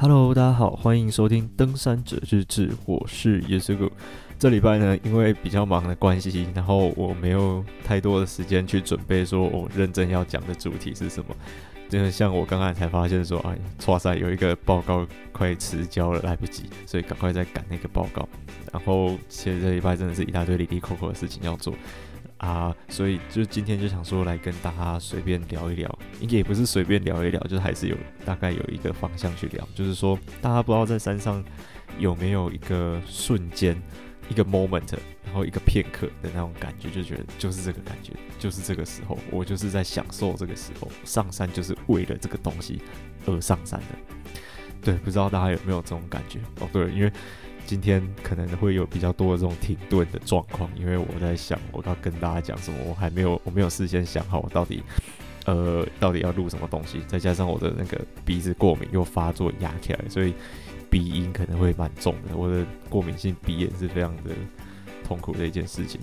Hello，大家好，欢迎收听《登山者日志》，我是叶师傅。这礼拜呢，因为比较忙的关系，然后我没有太多的时间去准备，说我认真要讲的主题是什么。就是像我刚刚才发现说，哎，哇塞，有一个报告快迟交了，来不及，所以赶快再赶那个报告。然后其实这礼拜真的是一大堆哩哩抠抠的事情要做。啊，所以就今天就想说来跟大家随便聊一聊，应该也不是随便聊一聊，就是还是有大概有一个方向去聊，就是说大家不知道在山上有没有一个瞬间，一个 moment，然后一个片刻的那种感觉，就觉得就是这个感觉，就是这个时候，我就是在享受这个时候，上山就是为了这个东西而上山的。对，不知道大家有没有这种感觉？哦，对，因为。今天可能会有比较多的这种停顿的状况，因为我在想我要跟大家讲什么，我还没有我没有事先想好我到底呃到底要录什么东西，再加上我的那个鼻子过敏又发作压起来，所以鼻音可能会蛮重的。我的过敏性鼻炎是非常的痛苦的一件事情，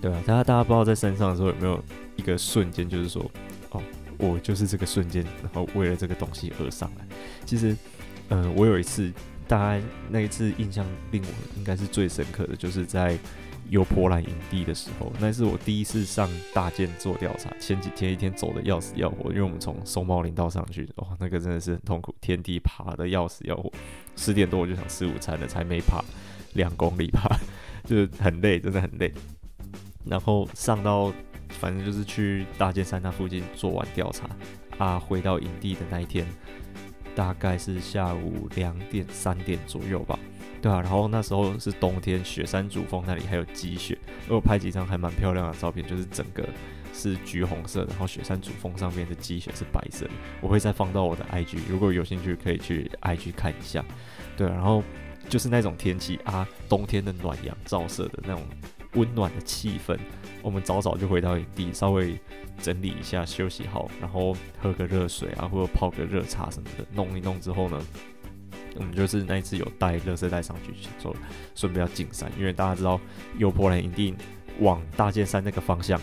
对啊，大家大家不知道在山上的时候有没有一个瞬间，就是说哦，我就是这个瞬间，然后为了这个东西而上来。其实，呃，我有一次。大概那一次印象令我应该是最深刻的，就是在有波兰营地的时候，那是我第一次上大剑做调查。前几天一天走的要死要活，因为我们从松茂林道上去，哇，那个真的是很痛苦，天梯爬的要死要活。十点多我就想吃午餐了，才没爬两公里吧，就是很累，真的很累。然后上到反正就是去大剑山那附近做完调查啊，回到营地的那一天。大概是下午两点三点左右吧，对啊，然后那时候是冬天，雪山主峰那里还有积雪，我拍几张还蛮漂亮的照片，就是整个是橘红色，然后雪山主峰上面的积雪是白色的，我会再放到我的 IG，如果有兴趣可以去 IG 看一下，对啊，然后就是那种天气啊，冬天的暖阳照射的那种温暖的气氛。我们早早就回到营地，稍微整理一下，休息好，然后喝个热水啊，或者泡个热茶什么的，弄一弄之后呢，我们就是那一次有带垃圾袋上去，说顺便要进山，因为大家知道优波兰营地往大剑山那个方向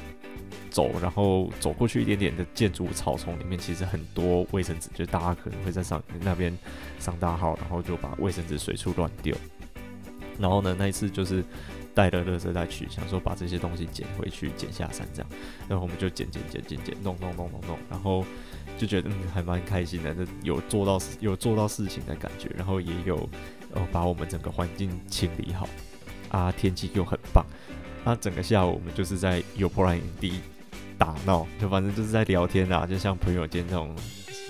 走，然后走过去一点点的建筑草丛里面，其实很多卫生纸，就大家可能会在上那边上大号，然后就把卫生纸随处乱丢，然后呢，那一次就是。带了垃圾袋去，想说把这些东西捡回去，捡下山这样，然后我们就捡捡捡捡捡，弄弄弄弄弄，然后就觉得嗯还蛮开心的，有做到有做到事情的感觉，然后也有呃把我们整个环境清理好啊，天气又很棒，啊整个下午我们就是在有破烂营地打闹，就反正就是在聊天啊，就像朋友间那种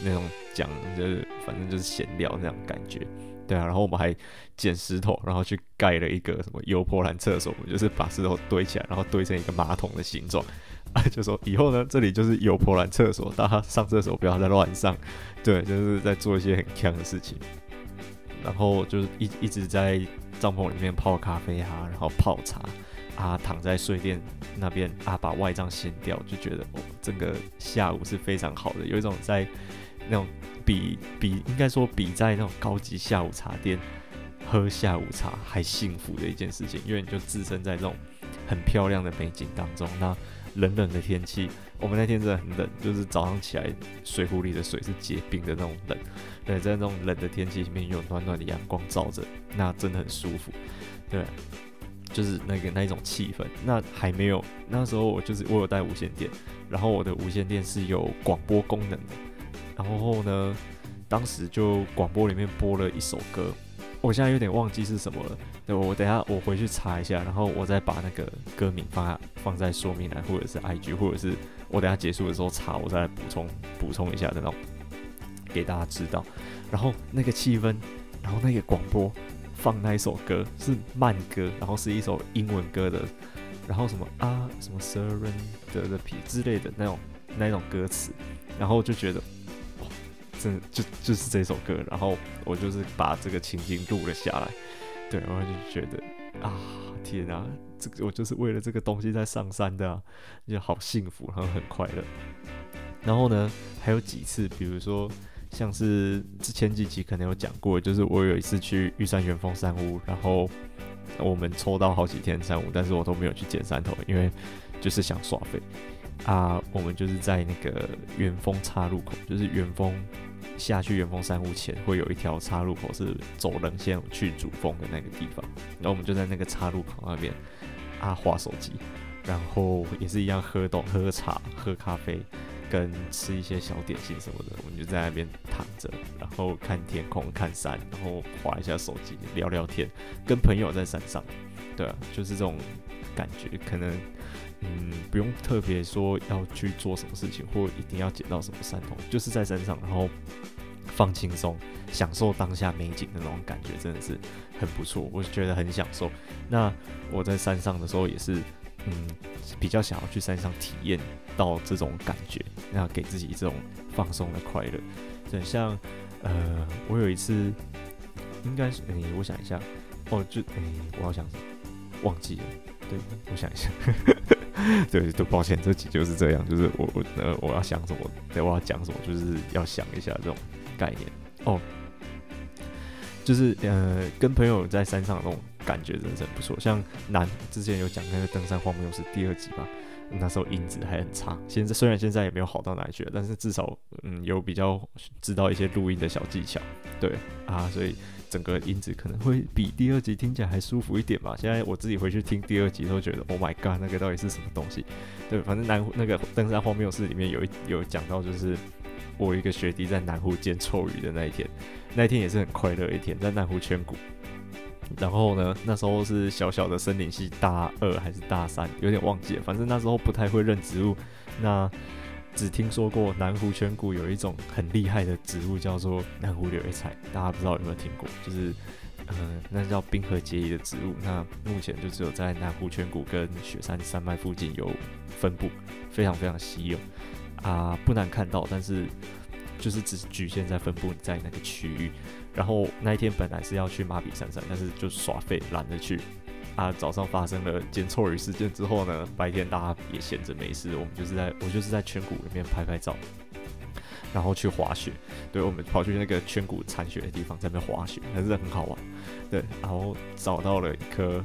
那种讲，就是反正就是闲聊那种感觉。对啊，然后我们还捡石头，然后去盖了一个什么油泼兰厕所，我们就是把石头堆起来，然后堆成一个马桶的形状，啊，就说以后呢，这里就是油泼兰厕所，大家上厕所不要再乱上，对，就是在做一些很锵的事情，然后就是一一直在帐篷里面泡咖啡啊，然后泡茶啊，躺在睡垫那边啊，把外帐掀掉，就觉得哦，整个下午是非常好的，有一种在那种。比比应该说比在那种高级下午茶店喝下午茶还幸福的一件事情，因为你就置身在这种很漂亮的美景当中。那冷冷的天气，我们那天真的很冷，就是早上起来水壶里的水是结冰的那种冷。对，在那种冷的天气里面有暖暖的阳光照着，那真的很舒服。对，就是那个那一种气氛。那还没有那时候我就是我有带无线电，然后我的无线电是有广播功能的。然后呢，当时就广播里面播了一首歌，我现在有点忘记是什么了。对，我等下我回去查一下，然后我再把那个歌名放在放在说明栏，或者是 IG，或者是我等下结束的时候查，我再来补充补充一下的那种，给大家知道。然后那个气氛，然后那个广播放那一首歌是慢歌，然后是一首英文歌的，然后什么啊什么 Surrender the Peace 之类的那种那种歌词，然后就觉得。真就就是这首歌，然后我就是把这个情景录了下来，对，然后就觉得啊，天啊，这个我就是为了这个东西在上山的啊，就好幸福，然后很快乐。然后呢，还有几次，比如说像是之前几集可能有讲过，就是我有一次去玉山元峰山屋，然后我们抽到好几天山屋，但是我都没有去捡山头，因为就是想耍废。啊，我们就是在那个元丰岔路口，就是元丰下去元丰山屋前，会有一条岔路口是走棱线去主峰的那个地方。然后我们就在那个岔路口那边啊划手机，然后也是一样喝东喝茶喝咖啡，跟吃一些小点心什么的。我们就在那边躺着，然后看天空看山，然后划一下手机聊聊天，跟朋友在山上。对啊，就是这种感觉，可能。不用特别说要去做什么事情，或一定要捡到什么山头，就是在山上，然后放轻松，享受当下美景的那种感觉，真的是很不错。我觉得很享受。那我在山上的时候也是，嗯，比较想要去山上体验到这种感觉，那给自己这种放松的快乐。就像，呃，我有一次，应该是，诶，我想一下，哦，就，诶，我好像忘记了，对，我想一下。对，都抱歉，这集就是这样，就是我我呃我要想什么，对，我要讲什么，就是要想一下这种概念哦。就是呃，跟朋友在山上的那种感觉真的是很不错。像南之前有讲那个登山荒谬是第二集吧，那时候音质还很差。现在虽然现在也没有好到哪里去，但是至少嗯有比较知道一些录音的小技巧。对啊，所以。整个音质可能会比第二集听起来还舒服一点吧。现在我自己回去听第二集都觉得，Oh my god，那个到底是什么东西？对，反正南湖那个登山荒谬室里面有一有讲到，就是我一个学弟在南湖捡臭鱼的那一天，那一天也是很快乐一天，在南湖圈谷。然后呢，那时候是小小的森林系大二还是大三，有点忘记了。反正那时候不太会认植物。那只听说过南湖圈谷有一种很厉害的植物叫做南湖柳叶菜，大家不知道有没有听过？就是，呃，那叫冰河结义的植物。那目前就只有在南湖圈谷跟雪山山脉附近有分布，非常非常稀有啊，不难看到，但是就是只局限在分布在那个区域。然后那一天本来是要去马比山上，但是就耍废懒得去。啊，早上发生了捡臭鱼事件之后呢，白天大家也闲着没事，我们就是在我就是在圈谷里面拍拍照，然后去滑雪。对，我们跑去那个圈谷残雪的地方，在那边滑雪，还是很好玩。对，然后找到了一颗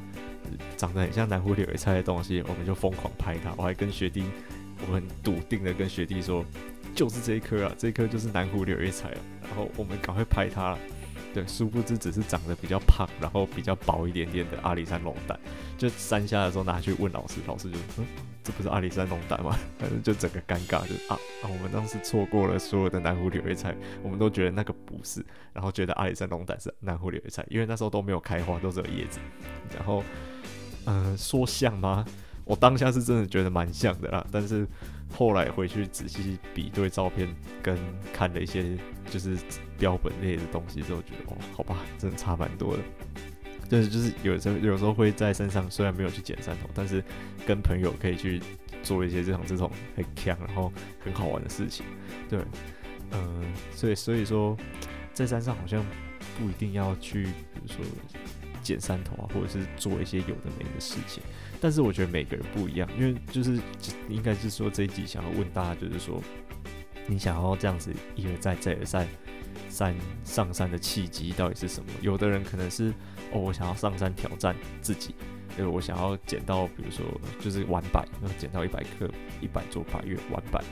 长得很像南湖柳叶菜的东西，我们就疯狂拍它。我还跟学弟，我们笃定的跟学弟说，就是这一颗啊，这一颗就是南湖柳叶菜啊。然后我们赶快拍它。对，殊不知只是长得比较胖，然后比较薄一点点的阿里山龙胆。就山下的时候拿去问老师，老师就说：“嗯，这不是阿里山龙胆吗？” 反正就整个尴尬，就啊啊，我们当时错过了所有的南湖柳叶菜，我们都觉得那个不是，然后觉得阿里山龙胆是南湖柳叶菜，因为那时候都没有开花，都是有叶子。然后，嗯、说像吗？我当下是真的觉得蛮像的啦，但是。后来回去仔细比对照片，跟看了一些就是标本类的东西之后，觉得哦，好吧，真的差蛮多的。就是就是有时候有时候会在山上，虽然没有去捡山头，但是跟朋友可以去做一些这种这种很强然后很好玩的事情。对，嗯、所以所以说在山上好像不一定要去，比如说捡山头啊，或者是做一些有的没的事情。但是我觉得每个人不一样，因为就是应该是说这一集想要问大家，就是说你想要这样子一而再再而三山上山的契机到底是什么？有的人可能是哦，我想要上山挑战自己，因为我想要捡到，比如说就是完百，然后捡到一百克一百座百岳完百，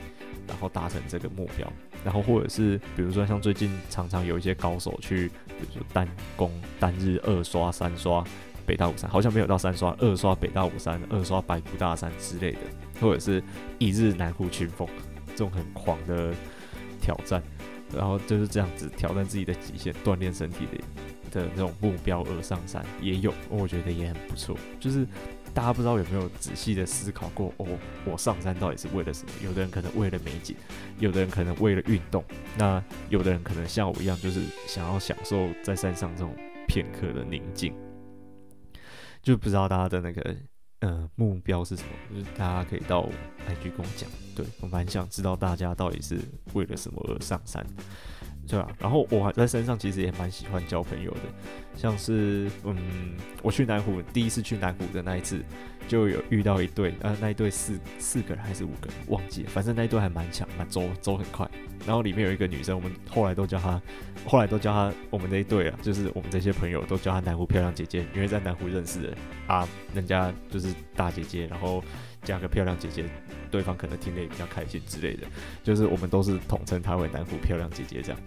然后达成这个目标。然后或者是比如说像最近常常有一些高手去，比如说单攻单日二刷三刷。北大武山好像没有到三刷，二刷北大武山，二刷白骨大山之类的，或者是一日南湖群峰这种很狂的挑战，然后就是这样子挑战自己的极限，锻炼身体的的那种目标而上山也有，我觉得也很不错。就是大家不知道有没有仔细的思考过，哦，我上山到底是为了什么？有的人可能为了美景，有的人可能为了运动，那有的人可能像我一样，就是想要享受在山上这种片刻的宁静。就不知道大家的那个呃目标是什么，就是大家可以到 IG 跟我讲，对，我蛮想知道大家到底是为了什么而上山，对吧？然后我还在山上其实也蛮喜欢交朋友的，像是嗯，我去南湖第一次去南湖的那一次，就有遇到一对，呃，那一对四四个人还是五个人忘记了，反正那一对还蛮强，蛮走走很快。然后里面有一个女生，我们后来都叫她，后来都叫她我们这一队啊，就是我们这些朋友都叫她南湖漂亮姐姐，因为在南湖认识的啊，人家就是大姐姐，然后加个漂亮姐姐，对方可能听得也比较开心之类的。就是我们都是统称她为南湖漂亮姐姐这样。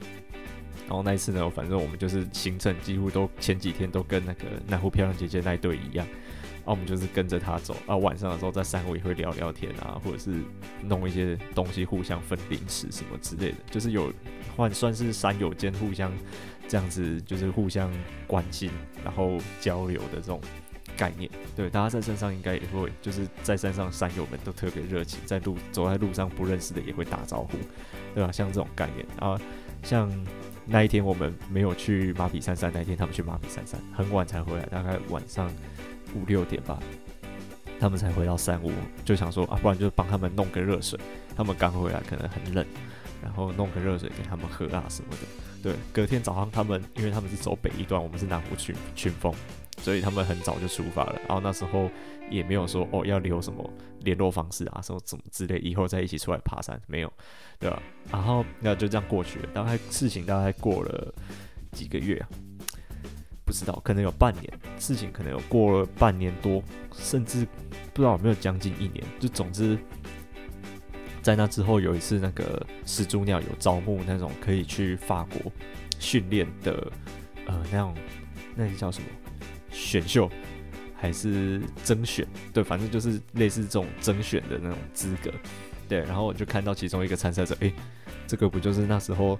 然后那一次呢，反正我们就是行程几乎都前几天都跟那个南湖漂亮姐姐那一队一样。啊我们就是跟着他走，啊，晚上的时候在山尾会聊聊天啊，或者是弄一些东西，互相分零食什么之类的，就是有换算是山友间互相这样子，就是互相关心，然后交流的这种概念。对，大家在山上应该也会，就是在山上山友们都特别热情，在路走在路上不认识的也会打招呼，对吧？像这种概念啊，像那一天我们没有去马比山山，那一天他们去马比山山，很晚才回来，大概晚上。五六点吧，他们才回到山屋，就想说啊，不然就帮他们弄个热水。他们刚回来，可能很冷，然后弄个热水给他们喝啊什么的。对，隔天早上他们，因为他们是走北一段，我们是南湖群群峰，所以他们很早就出发了。然后那时候也没有说哦要留什么联络方式啊，什么什么之类，以后再一起出来爬山没有，对吧？然后那就这样过去了。大概事情大概过了几个月啊。不知道，可能有半年，事情可能有过了半年多，甚至不知道有没有将近一年。就总之，在那之后有一次，那个始祖鸟有招募那种可以去法国训练的，呃，那种那个叫什么选秀还是甄选？对，反正就是类似这种甄选的那种资格。对，然后我就看到其中一个参赛者，诶，这个不就是那时候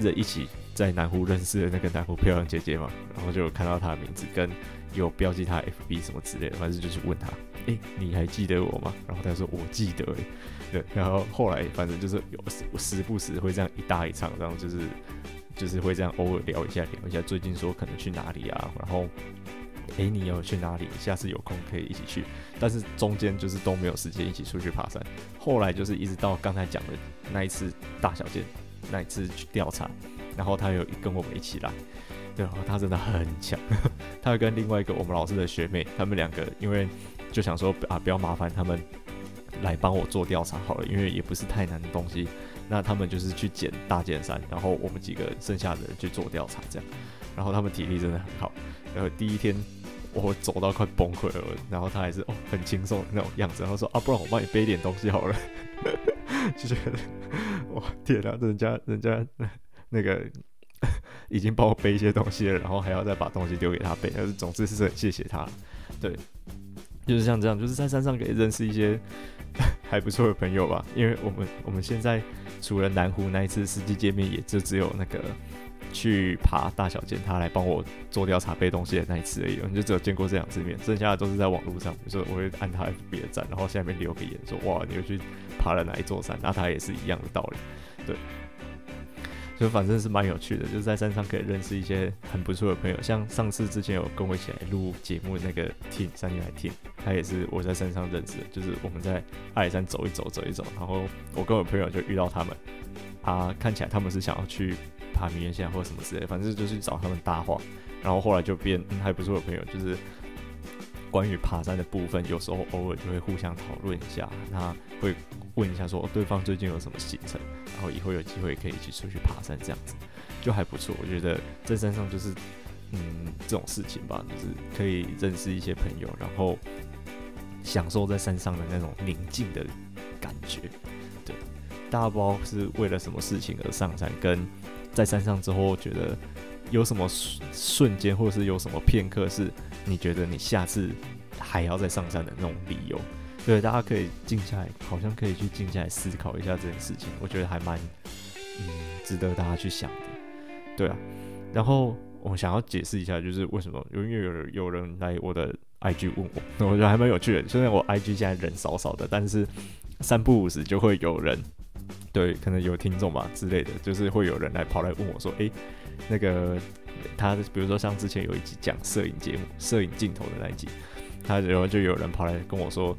人一起。在南湖认识的那个南湖漂亮姐姐嘛，然后就看到她的名字，跟有标记她 FB 什么之类的，反正就去问她，哎、你还记得我吗？然后她说我记得，对，然后后来反正就是有时不时会这样一搭一唱，然后就是就是会这样偶尔聊一下聊一下，最近说可能去哪里啊，然后哎、欸，你要去哪里？下次有空可以一起去，但是中间就是都没有时间一起出去爬山。后来就是一直到刚才讲的那一次大小件，那一次去调查。然后他有跟我们一起来，对，然后他真的很强，他跟另外一个我们老师的学妹，他们两个因为就想说啊，不要麻烦他们来帮我做调查好了，因为也不是太难的东西。那他们就是去捡大剑山，然后我们几个剩下的人去做调查，这样。然后他们体力真的很好，然后第一天我走到快崩溃了，然后他还是哦很轻松那种样子，然后说啊，不然我帮你背点东西好了，就觉得哇天啊，人家人家。那个 已经帮我背一些东西了，然后还要再把东西丢给他背，但是总之是很谢谢他。对，就是像这样，就是在山上可以认识一些 还不错的朋友吧。因为我们我们现在除了南湖那一次实际见面，也就只有那个去爬大小剑，他来帮我做调查背东西的那一次而已。我们就只有见过这两次面，剩下的都是在网络上，比如说我会按他 FB 的赞，然后下面留个言说哇，你又去爬了哪一座山？那他也是一样的道理，对。就反正是蛮有趣的，就是在山上可以认识一些很不错的朋友。像上次之前有跟我一起来录节目那个听山女孩听，他也是我在山上认识的。就是我们在阿里山走一走，走一走，然后我跟我朋友就遇到他们。啊，看起来他们是想要去爬明月线或者什么之类的，反正就是找他们搭话。然后后来就变、还不错的朋友，就是关于爬山的部分，有时候偶尔就会互相讨论一下。那会。问一下说，对方最近有什么行程，然后以后有机会可以一起出去爬山，这样子就还不错。我觉得在山上就是，嗯，这种事情吧，就是可以认识一些朋友，然后享受在山上的那种宁静的感觉。对，大家不知道是为了什么事情而上山，跟在山上之后觉得有什么瞬间，或者是有什么片刻，是你觉得你下次还要再上山的那种理由。对，大家可以静下来，好像可以去静下来思考一下这件事情，我觉得还蛮，嗯，值得大家去想的。对啊，然后我想要解释一下，就是为什么，因为有有人来我的 IG 问我，我觉得还蛮有趣的。虽然我 IG 现在人少少的，但是三不五时就会有人，对，可能有听众吧之类的，就是会有人来跑来问我说，诶，那个他，比如说像之前有一集讲摄影节目、摄影镜头的那一集，他然后就有人跑来跟我说。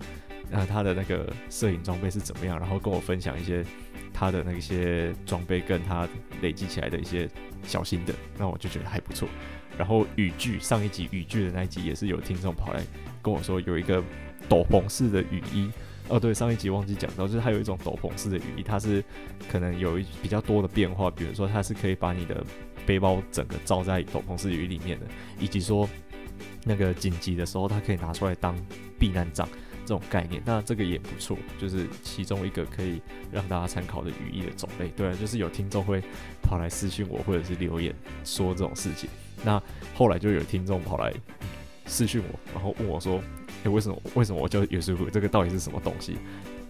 那他的那个摄影装备是怎么样？然后跟我分享一些他的那些装备跟他累积起来的一些小心得，那我就觉得还不错。然后雨具，上一集雨具的那一集也是有听众跑来跟我说，有一个斗篷式的雨衣。哦，对，上一集忘记讲到，就是它有一种斗篷式的雨衣，它是可能有一比较多的变化，比如说它是可以把你的背包整个罩在斗篷式雨衣里面的，以及说那个紧急的时候它可以拿出来当避难杖。这种概念。那这个也不错，就是其中一个可以让大家参考的语义的种类。对，就是有听众会跑来私讯我，或者是留言说这种事情。那后来就有听众跑来私讯我，然后问我说：“诶，为什么为什么我叫优叔？这个到底是什么东西？”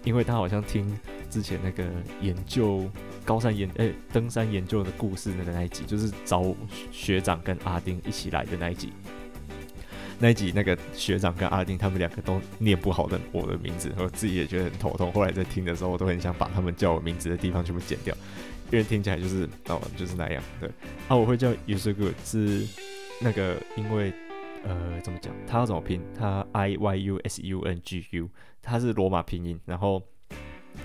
因为他好像听之前那个研究高山研诶、登山研究的故事那个那一集，就是找学长跟阿丁一起来的那一集。那一集那个学长跟阿丁他们两个都念不好的我的名字，我自己也觉得很头痛。后来在听的时候，我都很想把他们叫我名字的地方全部剪掉，因为听起来就是哦就是那样。对啊，我会叫 Yusugu 是那个因为呃怎么讲？他要怎么拼？他 I Y U S U N G U。它是罗马拼音，然后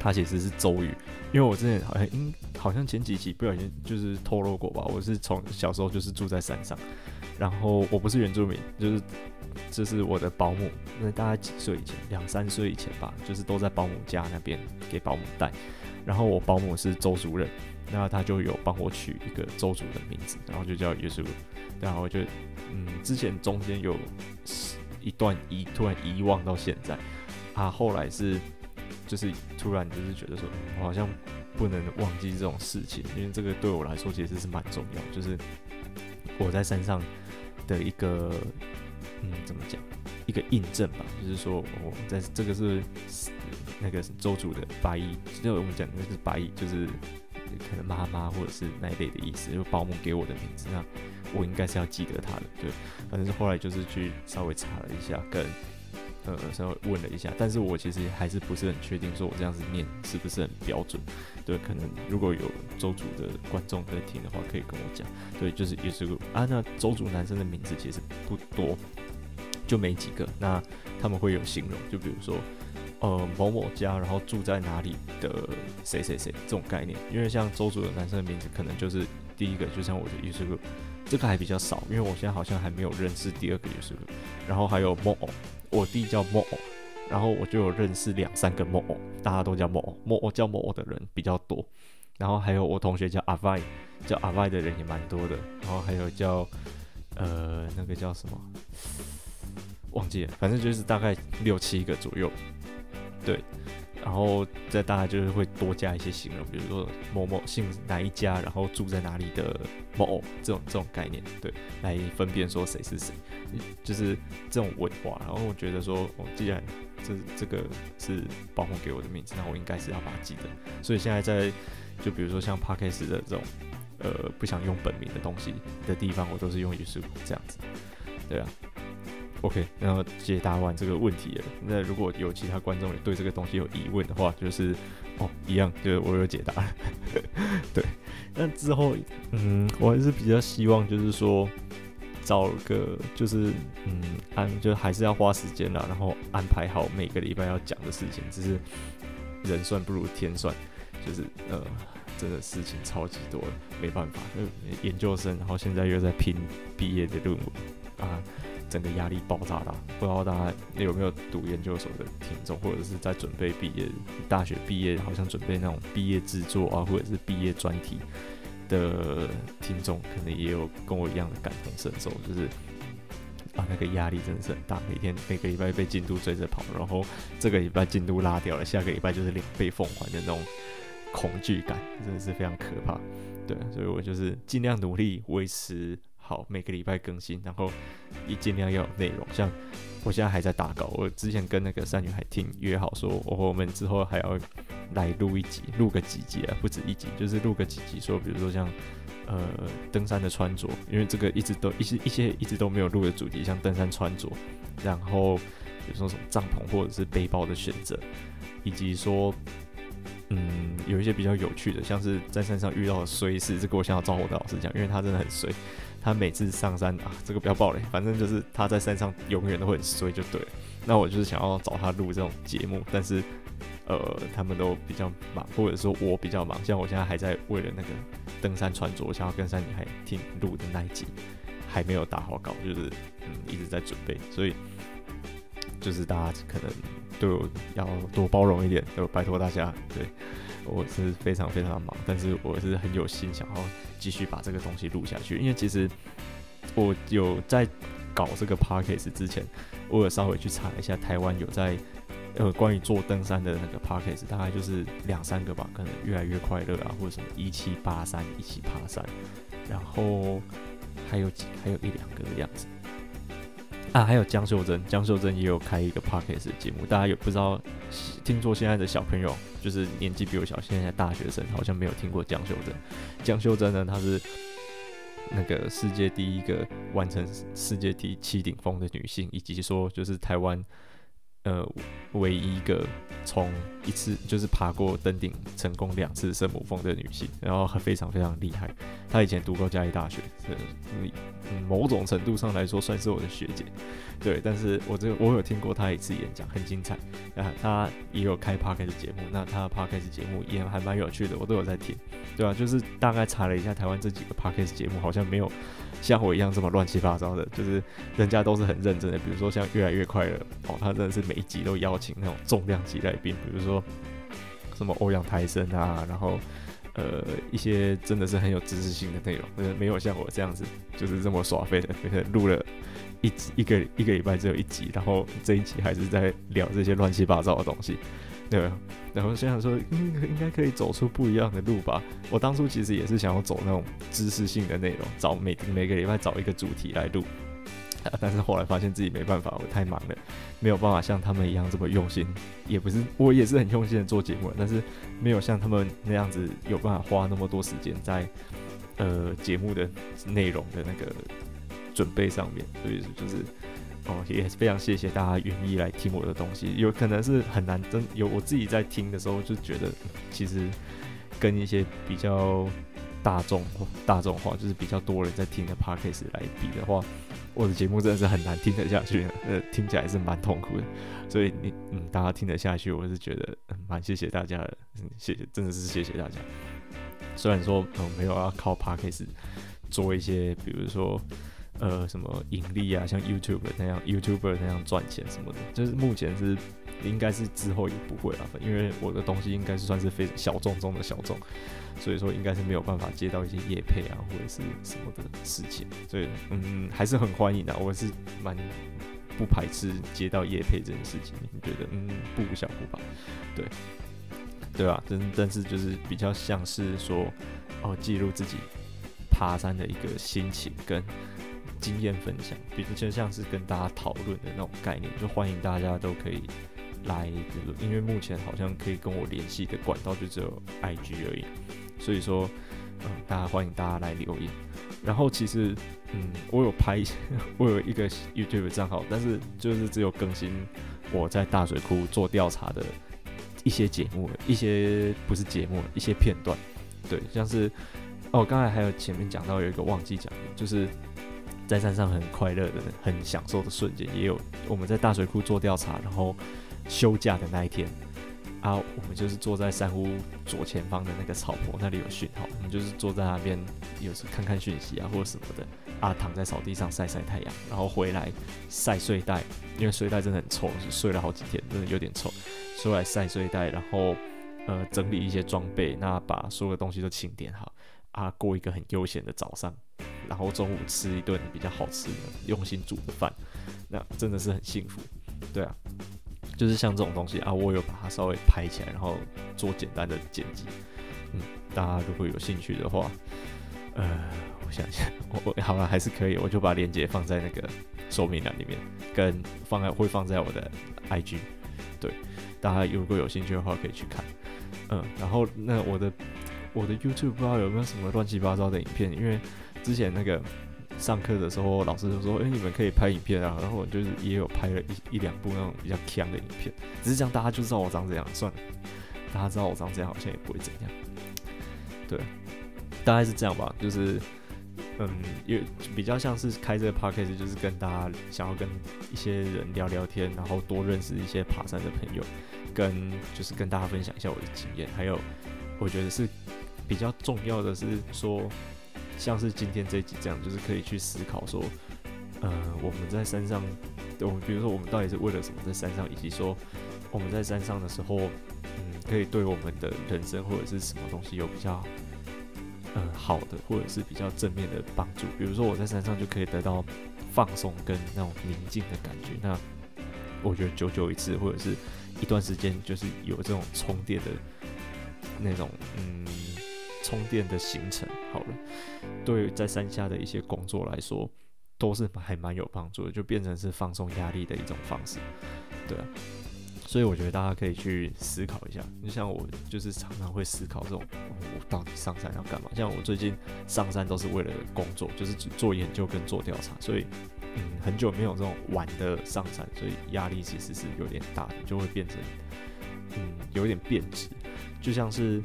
它其实是周语。因为我之前好像，应好像前几期不小心就是透露过吧，我是从小时候就是住在山上，然后我不是原住民，就是这是我的保姆。那大概几岁以前？两三岁以前吧，就是都在保姆家那边给保姆带。然后我保姆是周族人，那他就有帮我取一个周族的名字，然后就叫耶稣。然后就嗯，之前中间有一段遗突然遗忘到现在。他后来是，就是突然就是觉得说，我好像不能忘记这种事情，因为这个对我来说其实是蛮重要。就是我在山上的一个，嗯，怎么讲，一个印证吧。就是说，我在这个是那个周主的八一，就我们讲的那个八一，就是可能妈妈或者是那一类的意思，就保姆给我的名字，那我应该是要记得他的。对，反正是后来就是去稍微查了一下，跟。呃，稍微问了一下，但是我其实还是不是很确定，说我这样子念是不是很标准？对，可能如果有周主的观众在听的话，可以跟我讲。对，就是也是个啊，那周主男生的名字其实不多，就没几个。那他们会有形容，就比如说呃某某家，然后住在哪里的谁谁谁这种概念。因为像周主的男生的名字，可能就是第一个，就像我的也是个，这个还比较少，因为我现在好像还没有认识第二个也是，然后还有某。我弟叫莫偶，然后我就有认识两三个莫偶，大家都叫莫偶，莫偶叫莫偶的人比较多。然后还有我同学叫阿外，叫阿外的人也蛮多的。然后还有叫呃那个叫什么，忘记了，反正就是大概六七个左右。对，然后再大概就是会多加一些形容，比如说某某姓哪一家，然后住在哪里的某这种这种概念，对，来分辨说谁是谁。就是这种文化，然后我觉得说，哦，既然这这个是保姆给我的名字，那我应该是要把它记得。所以现在在就比如说像 Podcast 的这种呃不想用本名的东西的地方，我都是用 Yusuf 这样子。对啊，OK，然后解答完这个问题了。那如果有其他观众也对这个东西有疑问的话，就是哦一样，就是我有解答。对，那之后嗯，我还是比较希望就是说。找个就是嗯，安就还是要花时间啦，然后安排好每个礼拜要讲的事情。只是人算不如天算，就是呃，真的事情超级多，没办法。就研究生，然后现在又在拼毕业的论文啊，整个压力爆炸大。不知道大家有没有读研究所的听众，或者是在准备毕业，大学毕业好像准备那种毕业制作啊，或者是毕业专题。的听众可能也有跟我一样的感同身受，就是啊，那个压力真的是很大，每天每个礼拜被进度追着跑，然后这个礼拜进度拉掉了，下个礼拜就是两倍奉还的那种恐惧感，真的是非常可怕。对，所以我就是尽量努力维持好每个礼拜更新，然后也尽量要有内容。像我现在还在打稿，我之前跟那个三女孩听约好说，我们之后还要。来录一集，录个几集啊？不止一集，就是录个几集。说，比如说像，呃，登山的穿着，因为这个一直都一些一些一直都没有录的主题，像登山穿着，然后比如说什么帐篷或者是背包的选择，以及说，嗯，有一些比较有趣的，像是在山上遇到的衰事，这个我想要找我的老师讲，因为他真的很衰，他每次上山啊，这个不要爆雷，反正就是他在山上永远都会很衰，就对了。那我就是想要找他录这种节目，但是。呃，他们都比较忙，或者说我比较忙。像我现在还在为了那个登山穿着，想要跟山女孩听录的那一集，还没有打好稿，就是嗯一直在准备。所以就是大家可能对我要多包容一点，就拜托大家。对，我是非常非常的忙，但是我是很有心想要继续把这个东西录下去。因为其实我有在搞这个 p a r k a s t 之前，我有稍微去查一下台湾有在。呃，关于做登山的那个 p a r k a s t 大概就是两三个吧，可能越来越快乐啊，或者什么一七八三一起爬山，然后还有几还有一两个的样子啊，还有江秀珍，江秀珍也有开一个 podcast 的节目，大家有不知道？听说现在的小朋友就是年纪比我小，现在大学生好像没有听过江秀珍。江秀珍呢，她是那个世界第一个完成世界第七顶峰的女性，以及说就是台湾。呃，唯一一个从一次就是爬过登顶成功两次圣母峰的女性，然后非常非常厉害。她以前读过嘉义大学，嗯，某种程度上来说算是我的学姐。对，但是我这我有听过她一次演讲，很精彩。啊，她也有开 podcast 节目，那她的 podcast 节目也还蛮有趣的，我都有在听。对啊，就是大概查了一下台湾这几个 podcast 节目，好像没有。像我一样这么乱七八糟的，就是人家都是很认真的。比如说像越来越快乐哦，他真的是每一集都邀请那种重量级来宾，比如说什么欧阳台生啊，然后呃一些真的是很有知识性的内容，没有像我这样子就是这么耍废的，就是录了一集一个一个礼拜只有一集，然后这一集还是在聊这些乱七八糟的东西。对，然后想想说，应应该可以走出不一样的路吧。我当初其实也是想要走那种知识性的内容，找每每个礼拜找一个主题来录，但是后来发现自己没办法，我太忙了，没有办法像他们一样这么用心。也不是，我也是很用心的做节目，但是没有像他们那样子有办法花那么多时间在呃节目的内容的那个准备上面，所以就是。哦，也是非常谢谢大家愿意来听我的东西。有可能是很难真有我自己在听的时候就觉得，其实跟一些比较大众大众化，就是比较多人在听的 podcast 来比的话，我的节目真的是很难听得下去。呃，听起来是蛮痛苦的。所以你嗯，大家听得下去，我是觉得蛮谢谢大家的。谢谢，真的是谢谢大家。虽然说嗯，没有要靠 podcast 做一些，比如说。呃，什么盈利啊，像 YouTube 那样，YouTuber 那样赚钱什么的，就是目前是应该是之后也不会了，因为我的东西应该是算是非常小众中的小众，所以说应该是没有办法接到一些业配啊或者是什么的事情，所以嗯，还是很欢迎的，我是蛮不排斥接到叶配这件事情，你觉得嗯，不无小补吧？对，对吧？但但是就是比较像是说哦，记录自己爬山的一个心情跟。经验分享，比如就像是跟大家讨论的那种概念，就欢迎大家都可以来，比如因为目前好像可以跟我联系的管道就只有 IG 而已，所以说，嗯，大家欢迎大家来留言。然后其实，嗯，我有拍，我有一个 YouTube 账号，但是就是只有更新我在大水库做调查的一些节目，一些不是节目，一些片段，对，像是哦，刚才还有前面讲到有一个忘记讲，就是。在山上很快乐的、很享受的瞬间，也有我们在大水库做调查，然后休假的那一天啊，我们就是坐在山屋左前方的那个草坡，那里有讯号，我们就是坐在那边，有时看看讯息啊或者什么的啊，躺在草地上晒晒太阳，然后回来晒睡袋，因为睡袋真的很臭，睡了好几天，真的有点臭，出来晒睡袋，然后呃整理一些装备，那把所有的东西都清点好啊，过一个很悠闲的早上。然后中午吃一顿比较好吃的、用心煮的饭，那真的是很幸福。对啊，就是像这种东西啊，我有把它稍微拍起来，然后做简单的剪辑。嗯，大家如果有兴趣的话，呃，我想想，我我好了还是可以，我就把链接放在那个说明栏里面，跟放在会放在我的 IG。对，大家如果有兴趣的话，可以去看。嗯，然后那我的我的 YouTube 不知道有没有什么乱七八糟的影片，因为。之前那个上课的时候，老师就说：“哎、你们可以拍影片啊。”然后我就是也有拍了一一两部那种比较强的影片，只是这样大家就知道我长怎样。算了，大家知道我长这样，好像也不会怎样。对，大概是这样吧。就是，嗯，也比较像是开这个 podcast，就是跟大家想要跟一些人聊聊天，然后多认识一些爬山的朋友，跟就是跟大家分享一下我的经验。还有，我觉得是比较重要的是说。像是今天这一集这样，就是可以去思考说，呃，我们在山上，我们比如说我们到底是为了什么在山上，以及说我们在山上的时候，嗯，可以对我们的人生或者是什么东西有比较，呃，好的或者是比较正面的帮助。比如说我在山上就可以得到放松跟那种宁静的感觉。那我觉得久久一次或者是一段时间就是有这种充电的那种嗯充电的行程，好了，对在山下的一些工作来说，都是还蛮有帮助的，就变成是放松压力的一种方式，对啊。所以我觉得大家可以去思考一下，就像我就是常常会思考这种，我到底上山要干嘛？像我最近上山都是为了工作，就是只做研究跟做调查，所以嗯，很久没有这种玩的上山，所以压力其实是有点大的，就会变成嗯有点变质。就像是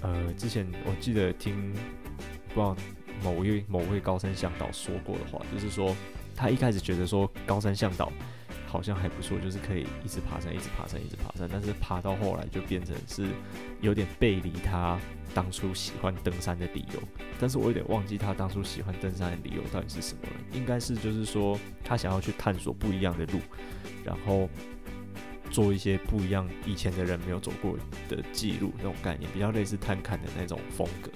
呃之前我记得听不知道某位某位高山向导说过的话，就是说他一开始觉得说高山向导。好像还不错，就是可以一直爬山，一直爬山，一直爬山。但是爬到后来就变成是有点背离他当初喜欢登山的理由。但是我有点忘记他当初喜欢登山的理由到底是什么了。应该是就是说他想要去探索不一样的路，然后做一些不一样以前的人没有走过的记录那种概念，比较类似探勘的那种风格。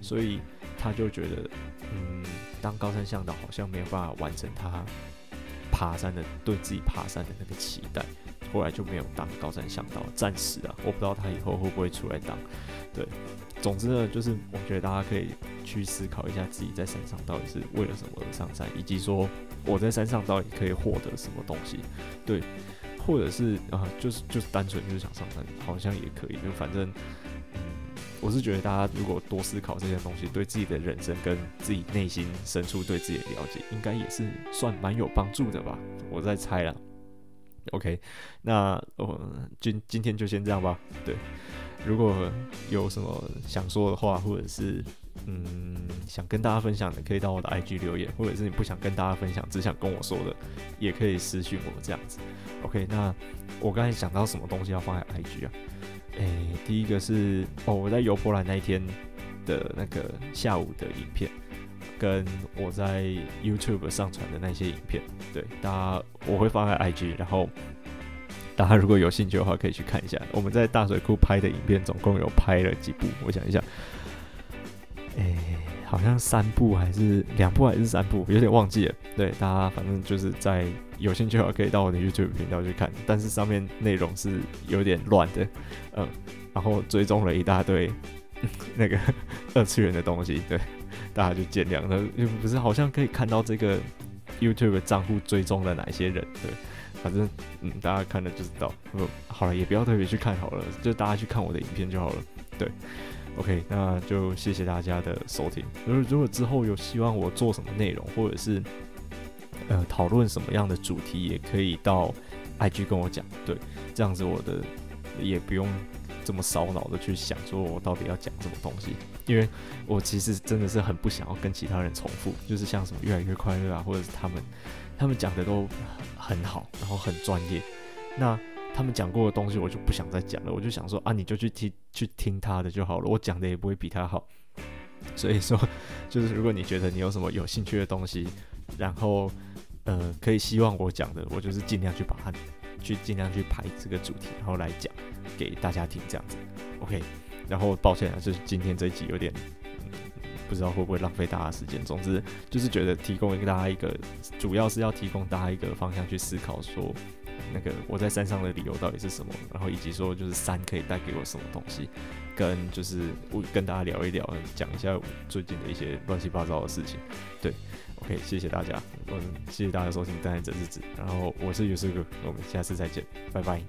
所以他就觉得，嗯，当高山向导好像没有办法完成他。爬山的对自己爬山的那个期待，后来就没有当高山向导，暂时啊，我不知道他以后会不会出来当。对，总之呢，就是我觉得大家可以去思考一下自己在山上到底是为了什么而上山，以及说我在山上到底可以获得什么东西。对，或者是啊，就是就是单纯就是想上山，好像也可以，就反正。我是觉得大家如果多思考这些东西，对自己的人生跟自己内心深处对自己的了解，应该也是算蛮有帮助的吧。我在猜啦。OK，那我今今天就先这样吧。对，如果有什么想说的话，或者是嗯想跟大家分享的，可以到我的 IG 留言，或者是你不想跟大家分享，只想跟我说的，也可以私讯我这样子。OK，那我刚才想到什么东西要放在 IG 啊？诶、第一个是哦，我在游波兰那一天的那个下午的影片，跟我在 YouTube 上传的那些影片，对，大家我会放在 IG，然后大家如果有兴趣的话，可以去看一下。我们在大水库拍的影片，总共有拍了几部，我想一下，诶、好像三部还是两部还是三部，有点忘记了。对，大家反正就是在。有兴趣的话，可以到我的 YouTube 频道去看，但是上面内容是有点乱的，嗯，然后追踪了一大堆 那个 二次元的东西，对，大家就见谅了。又不是好像可以看到这个 YouTube 账户追踪了哪些人，对，反正嗯，大家看了就知道。嗯，好了，也不要特别去看好了，就大家去看我的影片就好了。对，OK，那就谢谢大家的收听。如果如果之后有希望我做什么内容，或者是呃，讨论什么样的主题也可以到 IG 跟我讲，对，这样子我的也不用这么烧脑的去想说我到底要讲什么东西，因为我其实真的是很不想要跟其他人重复，就是像什么越来越快乐啊，或者是他们他们讲的都很好，然后很专业，那他们讲过的东西我就不想再讲了，我就想说啊，你就去听去听他的就好了，我讲的也不会比他好，所以说就是如果你觉得你有什么有兴趣的东西，然后。呃，可以希望我讲的，我就是尽量去把它，去尽量去排这个主题，然后来讲给大家听这样子，OK。然后抱歉啊，就是今天这一集有点，嗯，不知道会不会浪费大家时间。总之就是觉得提供一个大家一个，主要是要提供大家一个方向去思考，说那个我在山上的理由到底是什么，然后以及说就是山可以带给我什么东西，跟就是我跟大家聊一聊，讲一下最近的一些乱七八糟的事情，对。OK，谢谢大家，嗯，谢谢大家收听《蛋仔整日子》，然后我是尤斯哥，我们下次再见，拜拜。